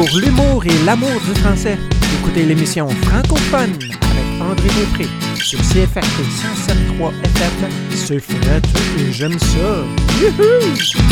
pour l'humour et l'amour du français. Écoutez l'émission francophone avec André Després sur CFRT 107.3 FM. C'est frais et j'aime ça. Youhou!